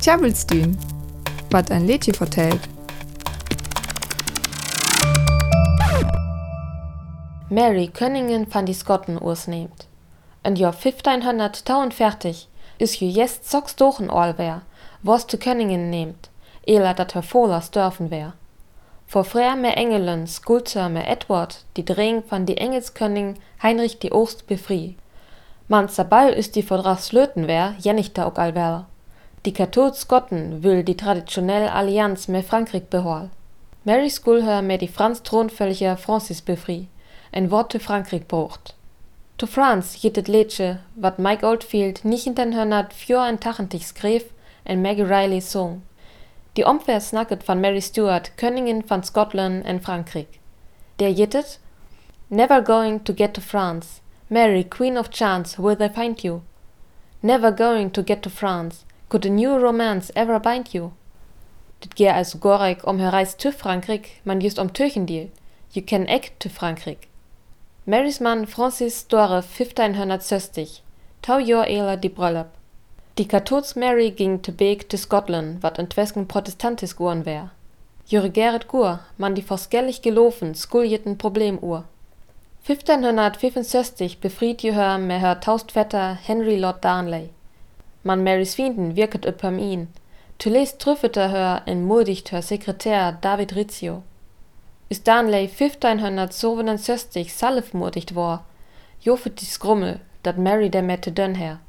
Tjabelstün, wat ein Lädchen vertellt. Mary Cunningham van die Skotten oorsneemt. En jaar 1542 is je jest sechs Dochen all wär, was zu Cunningham nehmt, ehe dat her Volers dürfen wär. Vor früher mehr Engelen skulter mehr Edward die Drehung van die Engelskönig Heinrich die Ost befrie. Man sabal ist die wär, jennigter auch allwär. Die katholsch Skotten will die traditionelle Allianz mehr Frankreich behol. Mary Skulher mehr die Franz Thronvölliger Francis befrie, ein Wort zu Frankreich brucht. To France jittet Lädsche, wat Mike Oldfield nicht in den Hörnert für ein Tachentich skrev en Maggie Riley song. Die Omver snacket van Mary Stuart, Königin van Scotland en Frankreich. Der jittet Never going to get to France. Mary, Queen of Chance, will they find you? Never going to get to France. Could a new romance ever bind you? Dit gehe also gorek um herreis zu Frankreich, man just um Türchendeal. You can act to Frankreich. Marys Mann Francis Dore 1560, tau Jahr eler die Brüllop. Die katholsch Mary ging Beek te Scotland, wat entwesken protestantisch goen wär. Jure Gerrit Gur, man die forskellig gelofen, skuljeten Problemuhr. 1565 befried je her me her taustvetter Henry Lord Darnley. Man Marys Fienden wirket öpem ihn. Tulles trüffete her en modigt her Sekretär David Rizzio. Is Darnley 1567 salfmodigt war, jofet die Skrummel, dat Mary der mette dönn her.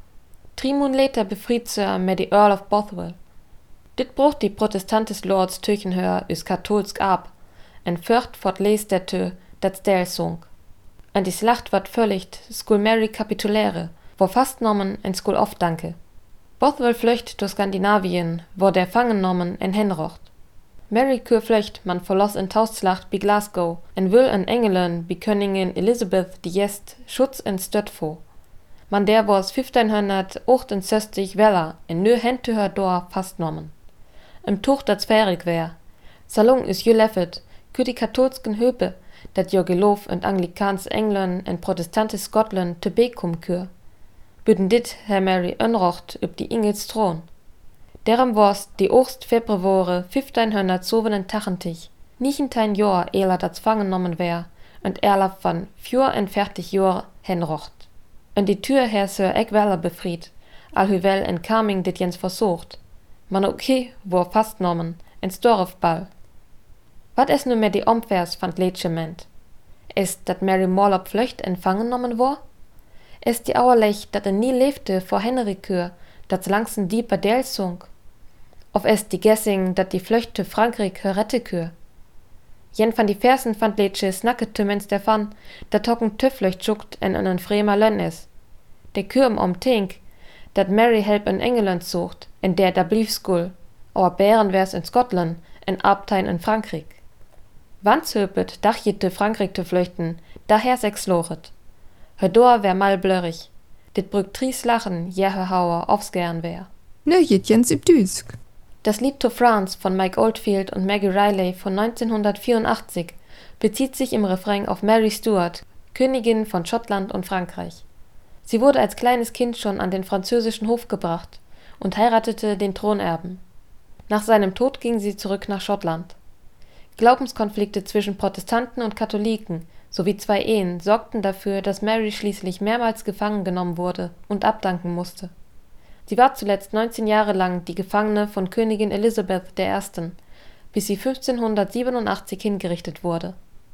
Trimun later befried se me die Earl of Bothwell. Dit bruch die protestantes Lords Türchenhör is katholsk ab, en fürcht fort les der Tö, dat stel sung. An die Slacht wat völligt, skul Mary kapituläre, wo fast nommen en skul oft danke. Bothwell flöcht durch Skandinavien, wo der Fangennommen en Henrocht. Mary kür flöcht man verloss in Tausslacht bi Glasgow, en will en Engelen bi Königin Elizabeth die Jest Schutz en Stötfo. Man der wars 1568 Weller en nö Hentüher Dor fast nommen. Im Tuch dat sphärig wär. Salon is je leffet, kür die katholsken Höpe, dat jo Gelof en Anglikans England en Protestantes Scotland te bekum kür. Büden dit Herr Mary önrocht üb die Ingels Thron. Derem wars die Ost Februare 1587 nichtentein Jor eler dat zwangennommen wär, und erlaf van fjur en fertig Jor henrocht. Und die Tür her Sir Eggweller befried, alhüwel en Carming dit jens versucht. Man okay, wo fast nommen, ins Dorfball. Wat es nu mehr die Omvers fand Lädschement? Ist, dat Mary Morlop flöcht empfangen nommen war? Ist die Auerlech, dat er nie lebte vor Henrikür, dat langsen dieper Delsung? Of es die Gessing, dat die Flöchte Frankreich Rettekür? Jen van die Fersen fand Lädsche snackete mens der Fan, dat tocken Tüfflöcht schuckt en einen Fremer Lönn is. Der Kürm om Tink, dat Mary help in England sucht, in der da blieb skul, aber Bären wär's in Scotland, en Abtein in Frankreich. Wanzhöpet dachjete Frankreich te flüchten, daher sechs lochet. Hör Dor wär mal blörrig. Dit brück tries lachen, jehe Hauer aufs gern wär. Ne Jens im Düsk. Das Lied To France von Mike Oldfield und Maggie Riley von 1984 bezieht sich im Refrain auf Mary Stuart, Königin von Schottland und Frankreich. Sie wurde als kleines Kind schon an den französischen Hof gebracht und heiratete den Thronerben. Nach seinem Tod ging sie zurück nach Schottland. Glaubenskonflikte zwischen Protestanten und Katholiken sowie zwei Ehen sorgten dafür, dass Mary schließlich mehrmals gefangen genommen wurde und abdanken musste. Sie war zuletzt 19 Jahre lang die Gefangene von Königin Elizabeth I., bis sie 1587 hingerichtet wurde